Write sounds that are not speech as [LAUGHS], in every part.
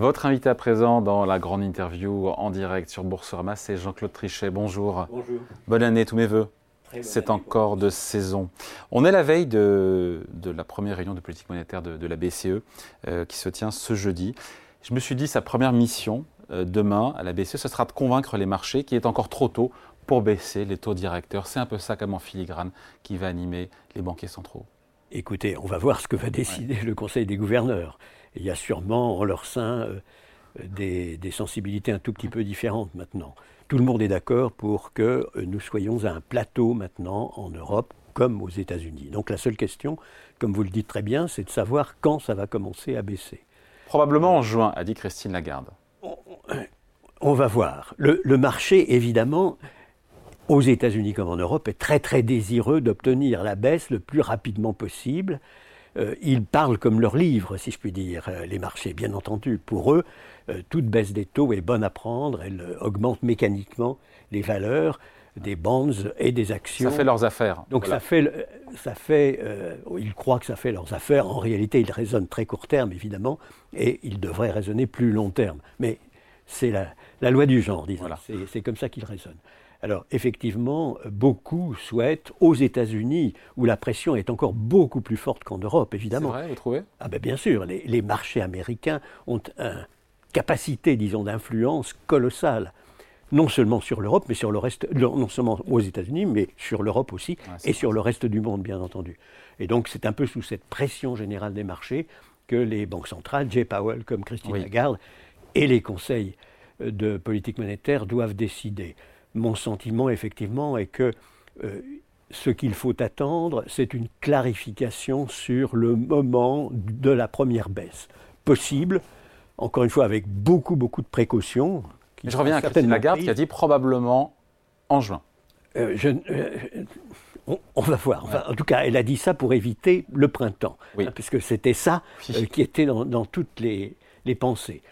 Votre invité à présent dans la grande interview en direct sur Boursorama, c'est Jean-Claude Trichet. Bonjour. Bonjour. Bonne année, tous mes voeux. C'est encore de saison. On est la veille de, la première réunion de politique monétaire de, la BCE euh, qui se tient ce jeudi. Je me suis dit, sa première mission euh, demain à la BCE, ce sera de convaincre les marchés qu'il est encore trop tôt pour baisser les taux directeurs. C'est un peu ça comme en filigrane qui va animer les banquiers centraux. Écoutez, on va voir ce que va décider le Conseil des gouverneurs. Il y a sûrement en leur sein euh, des, sensibilités un tout petit peu différentes maintenant. Tout le monde est d'accord pour que euh, nous soyons à un plateau maintenant en Europe comme aux États-Unis. Donc la seule question, comme vous le dites très bien, c'est de savoir quand ça va commencer à baisser. Probablement en juin, a dit Christine Lagarde. On, va voir. Le, le marché, évidemment, aux États-Unis comme en Europe, est très très désireux d'obtenir la baisse le plus rapidement possible. Euh, ils parlent comme leur livre, si je puis dire, euh, les marchés. Bien entendu, pour eux, euh, toute baisse des taux est bonne à prendre, elle augmente mécaniquement les valeurs des bonds et des actions. Ça fait leurs affaires. Donc ça fait, ça fait ils croient que ça fait leurs affaires. En réalité, ils raisonnent très court terme, évidemment, et ils devraient raisonner plus long terme. Mais c'est la, loi du genre, disons. C'est comme ça qu'ils raisonnent. Alors effectivement, beaucoup souhaitent aux États-Unis, où la pression est encore beaucoup plus forte qu'en Europe, évidemment. C'est vrai, vous trouvez? Ah ben bien sûr, les, marchés américains ont une capacité, disons, d'influence colossale. Non seulement sur l'Europe, mais sur le reste, non seulement aux États-Unis, mais sur l'Europe aussi, et sur le reste du monde, bien entendu. Et donc c'est un peu sous cette pression générale des marchés que les banques centrales, Jay Powell comme Christine Lagarde, et les conseils de politique monétaire doivent décider mon sentiment, effectivement, est que euh, ce qu'il faut attendre, c'est une clarification sur le moment de la première baisse. Possible, encore une fois, avec beaucoup, beaucoup de précautions. Je reviens à Christine Lagarde qui a dit probablement en juin. Euh, euh, on, va voir. En tout cas, elle a dit ça pour éviter le printemps, hein, puisque c'était ça qui était dans, toutes les, pensées.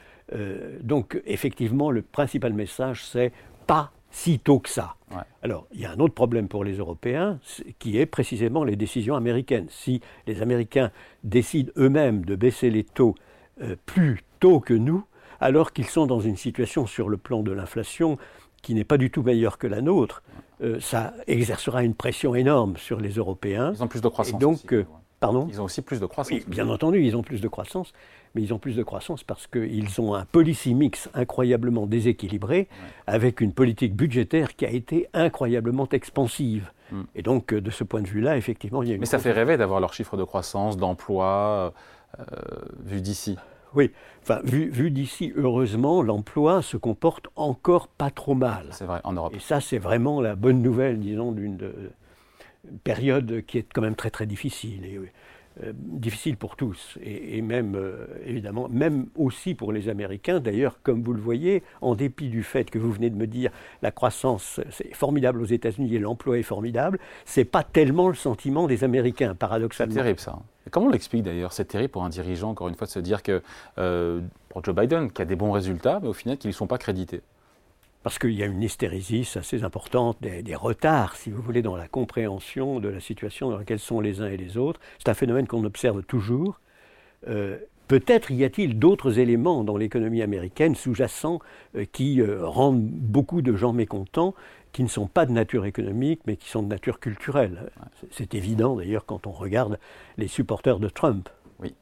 donc, effectivement, le principal message, c'est pas si tôt que ça. Alors, il y a un autre problème pour les Européens, qui est précisément les décisions américaines. Si les Américains décident eux-mêmes de baisser les taux euh, plus tôt que nous, alors qu'ils sont dans une situation sur le plan de l'inflation qui n'est pas du tout meilleure que la nôtre, euh, ça exercera une pression énorme sur les Européens. Ils ont plus de croissance. donc, euh, pardon Ils ont aussi plus de croissance. bien entendu, ils ont plus de croissance mais ils ont plus de croissance parce qu'ils ont un policy mix incroyablement déséquilibré, avec une politique budgétaire qui a été incroyablement expansive. Hmm. Et donc, euh, de ce point de vue-là, effectivement, il y a une. Mais ça fait rêver d'avoir leur chiffre de croissance, d'emploi, euh, vu d'ici. Oui, enfin, vu, vu d'ici, heureusement, l'emploi se comporte encore pas trop mal. C'est vrai, en Europe. Et ça, c'est vraiment la bonne nouvelle, disons, d'une période qui est quand même très très difficile. Et, euh, difficile pour tous, et, même, euh, évidemment, même aussi pour les Américains. D'ailleurs, comme vous le voyez, en dépit du fait que vous venez de me dire la croissance, c'est formidable aux États-Unis et l'emploi est formidable, c'est pas tellement le sentiment des Américains, paradoxalement. C'est terrible ça. comment on l'explique d'ailleurs C'est terrible pour un dirigeant, encore une fois, de se dire que, euh, pour Joe Biden, qui a des bons résultats, mais au final, qu'ils ne sont pas crédités parce qu'il y a une hystérésis assez importante, des, retards, si vous voulez, dans la compréhension de la situation dans laquelle sont les uns et les autres. C'est un phénomène qu'on observe toujours. Euh, peut-être y a-t-il d'autres éléments dans l'économie américaine sous-jacents euh, qui euh, rendent beaucoup de gens mécontents, qui ne sont pas de nature économique, mais qui sont de nature culturelle. C'est évident d'ailleurs quand on regarde les supporters de Trump. Oui.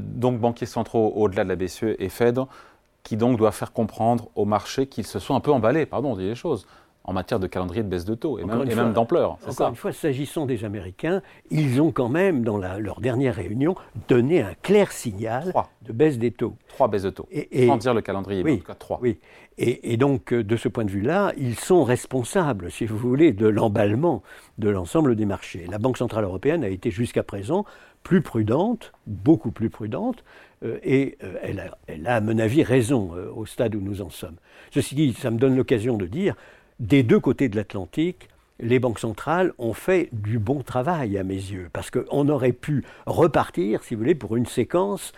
donc banquiers centraux au-delà de la BCE et Fed qui donc doit faire comprendre au marché qu'ils se sont un peu emballés, pardon, on dit les choses, en matière de calendrier de baisse de taux et même, d'ampleur. Encore une fois, s'agissant des Américains, ils ont quand même, dans leur dernière réunion, donné un clair signal de baisse des taux. Trois baisses de taux, et, sans dire le calendrier, oui, en tout cas trois. Oui, et, donc euh, de ce point de vue-là, ils sont responsables, si vous voulez, de l'emballement de l'ensemble des marchés. La Banque Centrale Européenne a été jusqu'à présent plus prudente, beaucoup plus prudente, euh, et euh, elle, a, à mon avis, raison euh, au stade où nous en sommes. Ceci dit, ça me donne l'occasion de dire, des deux côtés de l'Atlantique, les banques centrales ont fait du bon travail à mes yeux, parce qu'on aurait pu repartir, si vous voulez, pour une séquence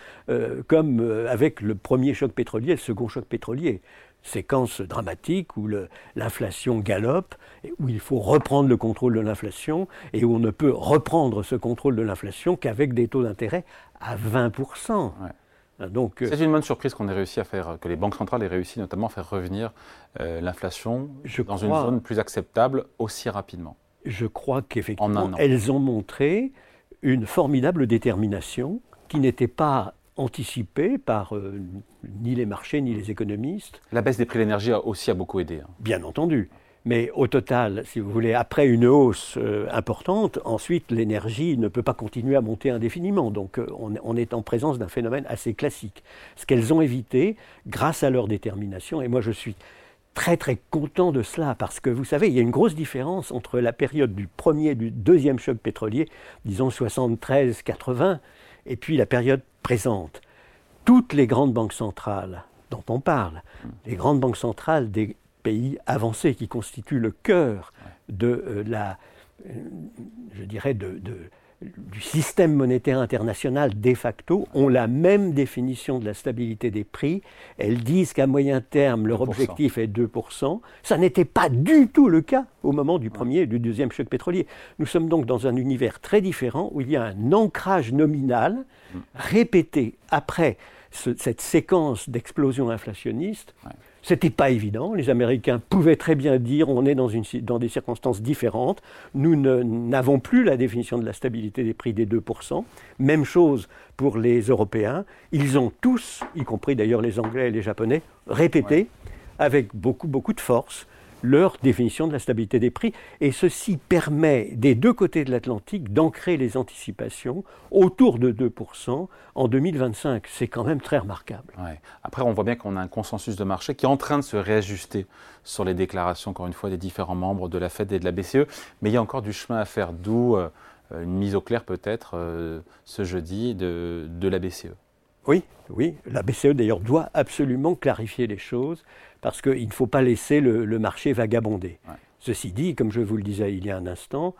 comme avec le premier choc pétrolier, le second choc pétrolier séquence dramatique où l'inflation galope, où il faut reprendre le contrôle de l'inflation et où on ne peut reprendre ce contrôle de l'inflation qu'avec des taux d'intérêt à 20%. Hein, donc, c'est une bonne surprise qu'on ait réussi à faire, que les banques centrales aient réussi notamment à faire revenir l'inflation dans une zone plus acceptable aussi rapidement. Je crois qu'effectivement, elles ont montré une formidable détermination qui n'était pas anticipée par euh, ni les marchés ni les économistes. La baisse des prix de l'énergie a aussi a beaucoup aidé. Hein. Bien entendu. Mais au total, si vous voulez, après une hausse euh, importante, ensuite l'énergie ne peut pas continuer à monter indéfiniment. Donc euh, on, on, est en présence d'un phénomène assez classique. Ce qu'elles ont évité, grâce à leur détermination, et moi je suis très très content de cela parce que vous savez, il y a une grosse différence entre la période du premier et du deuxième choc pétrolier, disons 73-80, et puis la période présente. Toutes les grandes banques centrales dont on parle, les grandes banques centrales des pays avancés qui constituent le cœur de euh, la, euh, je dirais, de, du système monétaire international de facto ont la même définition de la stabilité des prix. Elles disent qu'à moyen terme, leur objectif est 2%. Ça n'était pas du tout le cas au moment du premier et du deuxième choc pétrolier. Nous sommes donc dans un univers très différent où il y a un ancrage nominal mm. répété après cette séquence d'explosion inflationniste. C'était pas évident. Les Américains pouvaient très bien dire on est dans, une, dans des circonstances différentes. Nous n'avons plus la définition de la stabilité des prix des 2%. Même chose pour les Européens. Ils ont tous, y compris d'ailleurs les Anglais et les Japonais, répété avec beaucoup, beaucoup de force leur définition de la stabilité des prix. Et ceci permet des deux côtés de l'Atlantique d'ancrer les anticipations autour de 2% en 2025. C'est quand même très remarquable. Après, on voit bien qu'on a un consensus de marché qui est en train de se réajuster sur les déclarations, encore une fois, des différents membres de la Fed et de la BCE. Mais il y a encore du chemin à faire, d'où euh, une mise au clair peut-être euh, ce jeudi de, de la BCE. Oui, oui. La BCE d'ailleurs doit absolument clarifier les choses parce qu'il ne faut pas laisser le, marché vagabonder. Ceci dit, comme je vous le disais il y a un instant,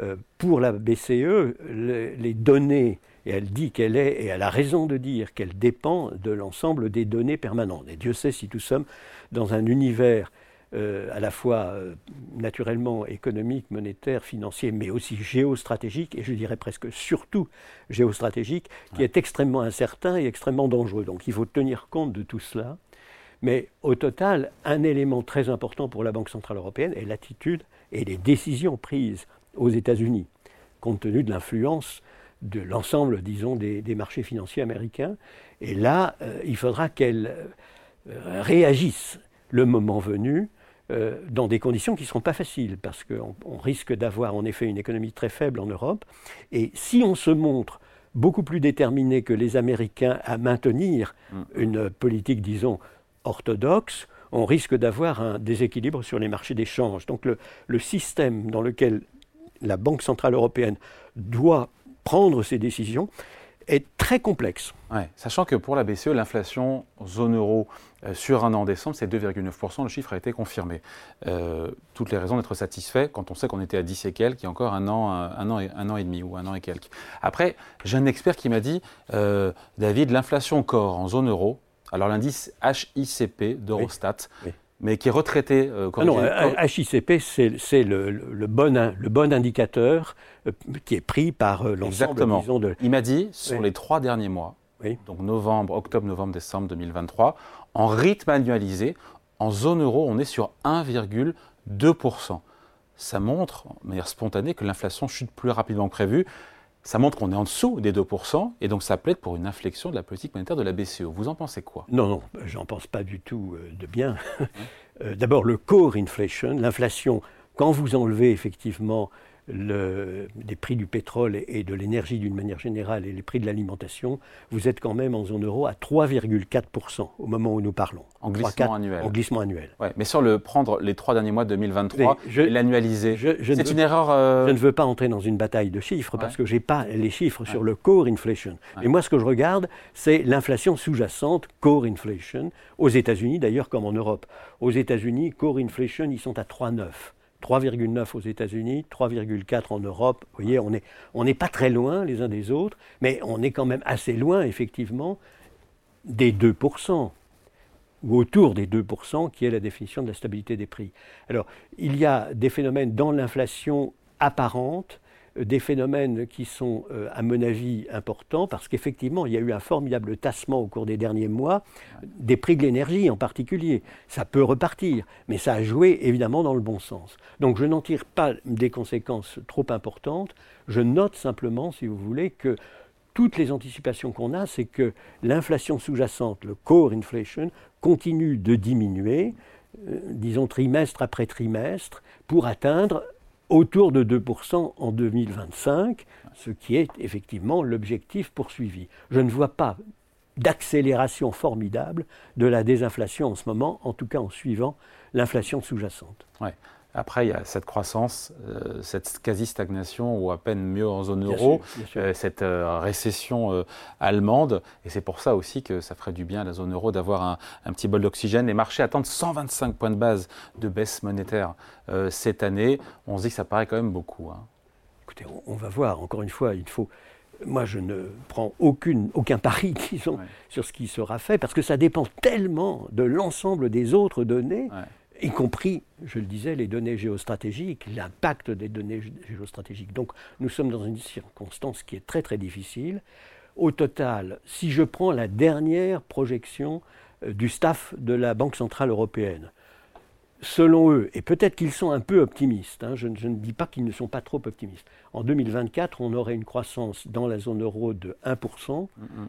euh, pour la BCE, les données, et elle dit qu'elle est, et elle a raison de dire qu'elle dépend de l'ensemble des données permanentes. Et Dieu sait si nous sommes dans un univers euh, à la fois euh, naturellement économique, monétaire, financier, mais aussi géostratégique, et je dirais presque surtout géostratégique, qui est extrêmement incertain et extrêmement dangereux. Donc il faut tenir compte de tout cela. Mais au total, un élément très important pour la Banque Centrale Européenne est l'attitude et les décisions prises aux États-Unis, compte tenu de l'influence de l'ensemble, disons, des, marchés financiers américains. Et là, euh, il faudra qu'elles euh, réagissent le moment venu euh, dans des conditions qui ne seront pas faciles, parce qu'on risque d'avoir en effet une économie très faible en Europe. Et si on se montre beaucoup plus déterminé que les Américains à maintenir mm. une politique, disons, orthodoxe, on risque d'avoir un déséquilibre sur les marchés d'échange. Donc le, système dans lequel la Banque Centrale Européenne doit prendre ses décisions est très complexe. sachant que pour la BCE, l'inflation zone euro euh, sur un an en décembre, c'est 2,9%. Le chiffre a été confirmé. Euh, toutes les raisons d'être satisfait quand on sait qu'on était à 10 et quelques, il y a encore un an, un, an et, un an et demi ou un an et quelques. Après, j'ai un expert qui m'a dit, euh, David, l'inflation corps en zone euro, alors l'indice HICP d'Eurostat, mais qui est retraité. Euh, ah non, HICP, c'est le, bon, le bon indicateur qui est pris par euh, l'ensemble, de... Il m'a dit, sur les trois derniers mois, donc novembre, octobre, novembre, décembre 2023, en rythme annualisé, en zone euro, on est sur 1,2%. Ça montre, de manière spontanée, que l'inflation chute plus rapidement que prévu ça montre qu'on est en dessous des 2%, et donc ça plaide pour une inflexion de la politique monétaire de la BCE. Vous en pensez quoi? Non, non, j'en pense pas du tout euh, de bien. [LAUGHS] Euh, d'abord, le core inflation, l'inflation, quand vous enlevez effectivement le, des prix du pétrole et, de l'énergie d'une manière générale et les prix de l'alimentation, vous êtes quand même en zone euro à 3,4% au moment où nous parlons. En glissement annuel. En glissement annuel. Ouais, mais sur le prendre les trois derniers mois de 2023 et l'annualiser, c'est une erreur. Euh, je ne veux pas entrer dans une bataille de chiffres parce que je n'ai pas les chiffres sur le core inflation. Et moi, ce que je regarde, c'est l'inflation sous-jacente, core inflation, aux États-Unis d'ailleurs comme en Europe. Aux États-Unis, core inflation, ils sont à 3,9. 3,9 aux États-Unis, 3,4 en Europe. Vous voyez, on n'est pas très loin les uns des autres, mais on est quand même assez loin, effectivement, des 2%, ou autour des 2%, qui est la définition de la stabilité des prix. Alors, il y a des phénomènes dans l'inflation apparente, des phénomènes qui sont, à mon avis, importants, parce qu'effectivement, il y a eu un formidable tassement au cours des derniers mois, des prix de l'énergie en particulier. Ça peut repartir, mais ça a joué évidemment dans le bon sens. Donc je n'en tire pas des conséquences trop importantes, je note simplement, si vous voulez, que toutes les anticipations qu'on a, c'est que l'inflation sous-jacente, le core inflation, continue de diminuer, euh, disons trimestre après trimestre, pour atteindre autour de 2% en 2025, ce qui est effectivement l'objectif poursuivi. Je ne vois pas d'accélération formidable de la désinflation en ce moment, en tout cas en suivant l'inflation sous-jacente. Après, il y a cette croissance, euh, cette quasi-stagnation, ou à peine mieux en zone euro, euh, cette euh, récession allemande. Et c'est pour ça aussi que ça ferait du bien à la zone euro d'avoir un, petit bol d'oxygène. Les marchés attendent 125 points de base de baisse monétaire cette année. On se dit que ça paraît quand même beaucoup. Hein. Écoutez, on, va voir. Encore une fois, il faut. Moi, je ne prends aucune, aucun pari, [LAUGHS] disons, sur ce qui sera fait, parce que ça dépend tellement de l'ensemble des autres données y compris, je le disais, les données géostratégiques, l'impact des données géostratégiques. Donc nous sommes dans une circonstance qui est très très difficile. Au total, si je prends la dernière projection euh, du staff de la Banque Centrale Européenne, selon eux, et peut-être qu'ils sont un peu optimistes, hein, je, je, ne dis pas qu'ils ne sont pas trop optimistes, en 2024, on aurait une croissance dans la zone euro de 1%, mm-hmm.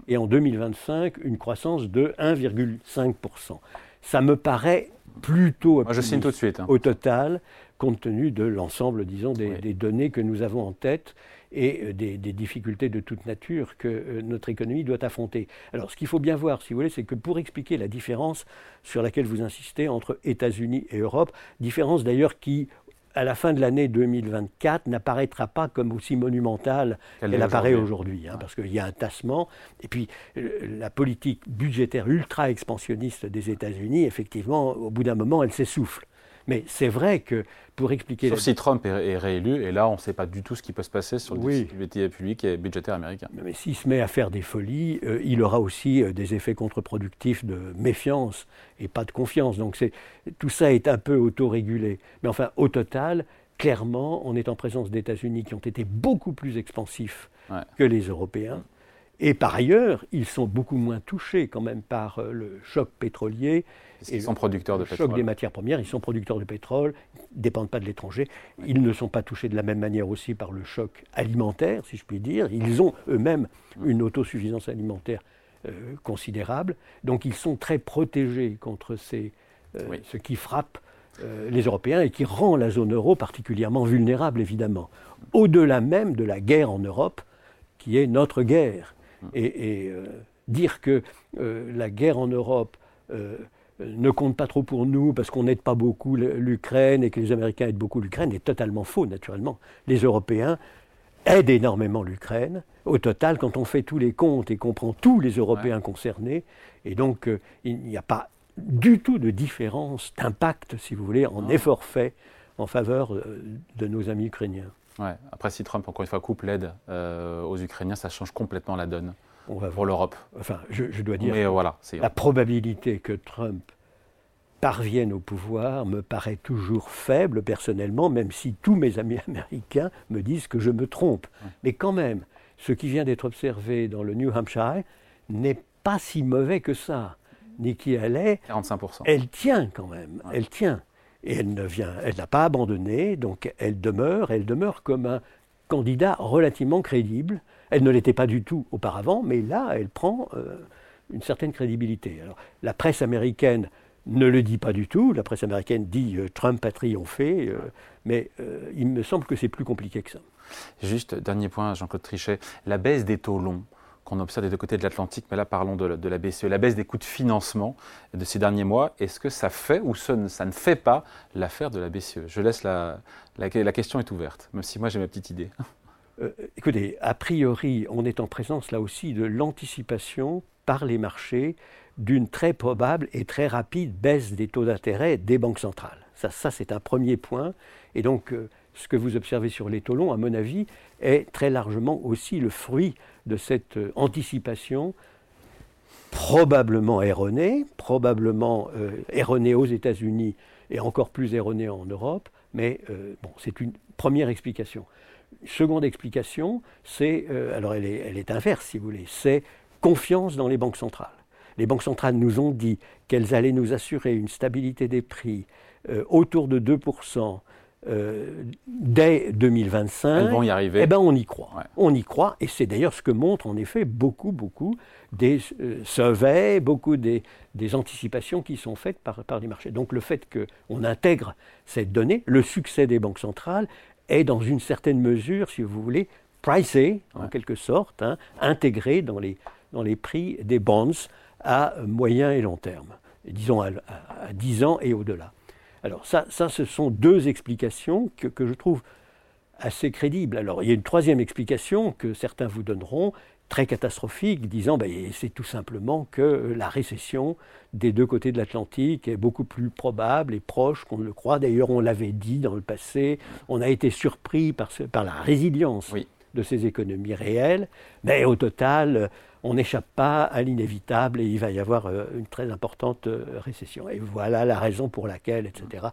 et en 2025, une croissance de 1,5%. Ça me paraît plutôt je signe tout de suite, hein. au total, compte tenu de l'ensemble, disons, des, données que nous avons en tête et euh, des, difficultés de toute nature que euh, notre économie doit affronter. Alors, ce qu'il faut bien voir, si vous voulez, c'est que pour expliquer la différence sur laquelle vous insistez entre États-Unis et Europe, différence d'ailleurs qui, à la fin de l'année 2024, n'apparaîtra pas comme aussi monumentale qu'elle apparaît aujourd'hui, hein, parce qu'il y a un tassement. Et puis, euh, la politique budgétaire ultra-expansionniste des États-Unis, effectivement, au bout d'un moment, elle s'essouffle. Mais c'est vrai que pour expliquer. Sauf si Trump est, réélu, et là, on ne sait pas du tout ce qui peut se passer sur le oui. public et budgétaire américain. Mais s'il se met à faire des folies, euh, il aura aussi euh, des effets contre-productifs de méfiance et pas de confiance. Donc tout ça est un peu autorégulé. Mais enfin, au total, clairement, on est en présence d'États-Unis qui ont été beaucoup plus expansifs que les Européens. Et par ailleurs, ils sont beaucoup moins touchés quand même par euh, le choc pétrolier. Ils sont producteurs de le choc des matières premières, ils sont producteurs de pétrole, ils ne dépendent pas de l'étranger. Ils ne sont pas touchés de la même manière aussi par le choc alimentaire, si je puis dire. Ils ont eux-mêmes une autosuffisance alimentaire euh, considérable. Donc ils sont très protégés contre ces, euh, ce qui frappe les Européens et qui rend la zone euro particulièrement vulnérable, évidemment. Au-delà même de la guerre en Europe, qui est notre guerre et, euh, dire que euh, la guerre en Europe euh, ne compte pas trop pour nous parce qu'on n'aide pas beaucoup l'Ukraine et que les Américains aident beaucoup l'Ukraine est totalement faux, naturellement. Les Européens aident énormément l'Ukraine. Au total, quand on fait tous les comptes et qu'on prend tous les Européens concernés, et donc il n'y a pas du tout de différence d'impact, si vous voulez, en effort fait en faveur de nos amis ukrainiens. Ouais. Après, si Trump, encore une fois, coupe l'aide euh, aux Ukrainiens, ça change complètement la donne On va pour l'Europe. Enfin, je, dois dire que voilà, la probabilité que Trump parvienne au pouvoir me paraît toujours faible, personnellement, même si tous mes amis [LAUGHS] américains me disent que je me trompe. Mais quand même, ce qui vient d'être observé dans le New Hampshire n'est pas si mauvais que ça. Nikki Haley, 45%. elle tient quand même, elle tient. Et elle ne vient, elle n'a pas abandonné, donc elle demeure, elle demeure comme un candidat relativement crédible. Elle ne l'était pas du tout auparavant, mais là, elle prend euh, une certaine crédibilité. Alors, la presse américaine ne le dit pas du tout. La presse américaine dit euh, Trump a triomphé, euh, mais il me semble que c'est plus compliqué que ça. Juste, dernier point, Jean-Claude Trichet, la baisse des taux longs qu'on observe des deux côtés de l'Atlantique, mais là parlons de, la BCE, la baisse des coûts de financement de ces derniers mois, est-ce que ça fait ou ça ne, fait pas l'affaire de la BCE Je laisse la, la, question est ouverte, même si moi j'ai ma petite idée. [LAUGHS] Euh, écoutez, a priori, on est en présence là aussi de l'anticipation par les marchés d'une très probable et très rapide baisse des taux d'intérêt des banques centrales. Ça, ça c'est un premier point. Et donc, euh, ce que vous observez sur les longs, à mon avis, est très largement aussi le fruit de cette euh, anticipation probablement erronée, probablement euh, erronée aux États-Unis et encore plus erronée en Europe, mais euh, bon, c'est une première explication. Seconde explication, c'est, alors elle est, inverse si vous voulez, c'est confiance dans les banques centrales. Les banques centrales nous ont dit qu'elles allaient nous assurer une stabilité des prix autour de 2% euh, dès 2025. Elles vont y arriver. Eh ben, on y croit. On y croit, et c'est d'ailleurs ce que montrent en effet beaucoup, beaucoup des surveys, beaucoup des, des, anticipations qui sont faites par, par les marchés. Donc le fait qu'on intègre cette donnée, le succès des banques centrales, est dans une certaine mesure, si vous voulez, pricé, en quelque sorte, hein, intégré dans les, dans les prix des bonds à moyen et long terme, disons à, 10 ans et au-delà. Alors ça, ça, ce sont deux explications que, que je trouve assez crédibles. Alors il y a une troisième explication que certains vous donneront, très catastrophique, disant ben, c'est tout simplement que la récession des deux côtés de l'Atlantique est beaucoup plus probable et proche qu'on ne le croit. D'ailleurs, on l'avait dit dans le passé, on a été surpris par, par la résilience de ces économies réelles, mais au total, on n'échappe pas à l'inévitable et il va y avoir euh, une très importante euh, récession. Et voilà la raison pour laquelle, etc.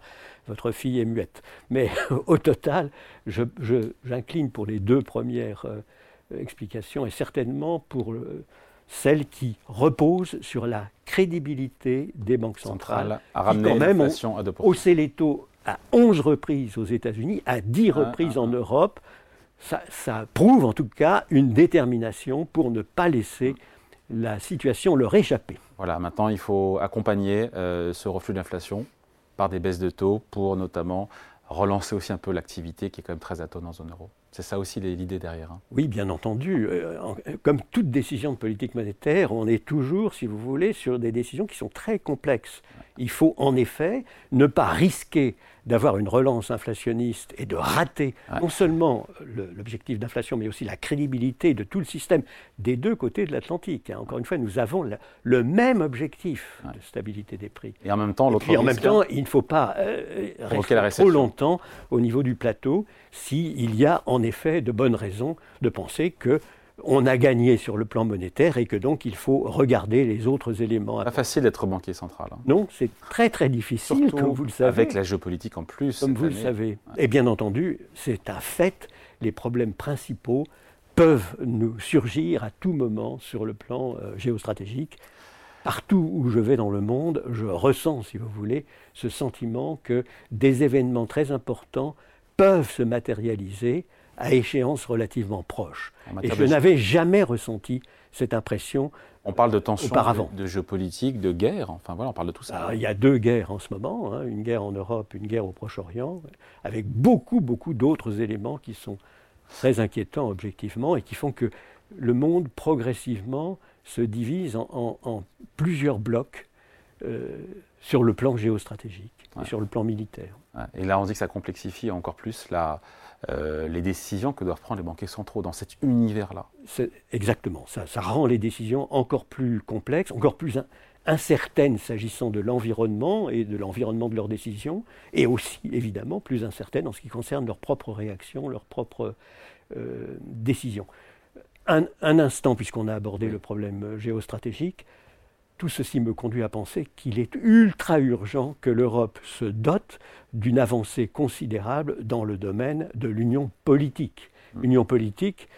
Votre fille est muette. Mais [LAUGHS] au total, j'incline pour les deux premières euh, explication est certainement pour celle qui repose sur la crédibilité des banques centrales, à ramener qui quand même ont haussé les taux à 11 reprises aux États-Unis, à 10 ah, reprises ah, en ah. Europe. Ça, ça, prouve en tout cas une détermination pour ne pas laisser la situation leur échapper. Voilà, maintenant il faut accompagner euh, ce reflux d'inflation par des baisses de taux pour notamment relancer aussi un peu l'activité qui est quand même très atone en zone euro. C'est ça aussi l'idée derrière. Hein. Oui, bien entendu. Euh, comme toute décision de politique monétaire, on est toujours, si vous voulez, sur des décisions qui sont très complexes. Il faut en effet ne pas risquer d'avoir une relance inflationniste et de rater non seulement l'objectif d'inflation, mais aussi la crédibilité de tout le système des deux côtés de l'Atlantique. Hein. Encore une fois, nous avons le, même objectif de stabilité des prix. Et en même temps, l'autre. Et en même temps, il ne faut pas euh, rester trop longtemps au niveau du plateau s'il y a en effet de bonnes raisons de penser que on a gagné sur le plan monétaire et que donc il faut regarder les autres éléments. Pas facile d'être banquier central. Hein. Non, c'est très très difficile, comme vous le savez. Avec la géopolitique en plus. Comme vous le savez. Et bien entendu, c'est un fait, les problèmes principaux peuvent nous surgir à tout moment sur le plan euh, géostratégique. Partout où je vais dans le monde, je ressens, si vous voulez, ce sentiment que des événements très importants peuvent se matérialiser à échéance relativement proche. Et je n'avais jamais ressenti cette impression. On parle de tensions, de, géopolitique, de guerre, enfin voilà, on parle de tout ça. Ah, il y a deux guerres en ce moment, hein, une guerre en Europe, une guerre au Proche-Orient, avec beaucoup, beaucoup d'autres éléments qui sont très inquiétants objectivement et qui font que le monde progressivement se divise en, plusieurs blocs euh, sur le plan géostratégique sur le plan militaire. Et là, on dit que ça complexifie encore plus la, euh, les décisions que doivent prendre les banquiers centraux dans cet univers-là. Exactement, ça, ça, rend les décisions encore plus complexes, encore plus incertaines s'agissant de l'environnement et de l'environnement de leurs décisions, et aussi évidemment plus incertaines en ce qui concerne leurs propres réactions, leurs propres euh, décisions. Un, instant, puisqu'on a abordé le problème géostratégique, tout ceci me conduit à penser qu'il est ultra urgent que l'Europe se dote d'une avancée considérable dans le domaine de l'union politique. Hmm. Union politique.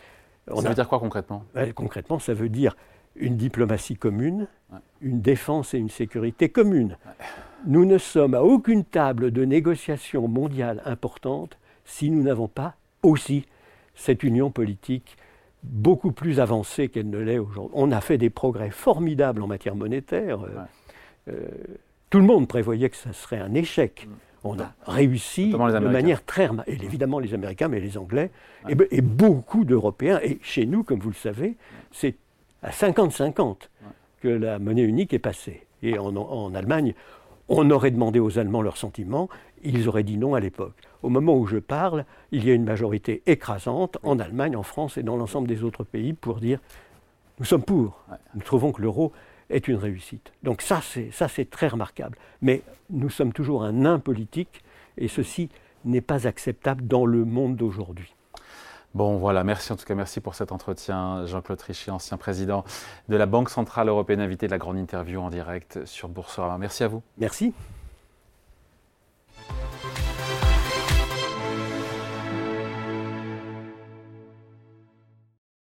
Ça veut dire quoi concrètement? Concrètement, ça veut dire une diplomatie commune, une défense et une sécurité communes. Nous ne sommes à aucune table de négociation mondiale importante si nous n'avons pas aussi cette union politique beaucoup plus avancée qu'elle ne l'est aujourd'hui. On a fait des progrès formidables en matière monétaire. Euh, euh, tout le monde prévoyait que ça serait un échec. Mm. On a réussi de manière très... Et évidemment les Américains, mais les Anglais, et, beaucoup d'Européens. Et chez nous, comme vous le savez, c'est à 50-50 que la monnaie unique est passée. Et en, en Allemagne, on aurait demandé aux Allemands leurs sentiments, ils auraient dit non à l'époque. Au moment où je parle, il y a une majorité écrasante en Allemagne, en France et dans l'ensemble des autres pays pour dire nous sommes pour. Nous trouvons que l'euro est une réussite. Donc ça, c'est ça, c'est très remarquable. Mais nous sommes toujours un nain politique et ceci n'est pas acceptable dans le monde d'aujourd'hui. Bon, voilà, merci en tout cas, merci pour cet entretien. Jean-Claude Trichet, ancien président de la Banque Centrale Européenne, invité de la grande interview en direct sur Boursorama. Merci à vous. Merci.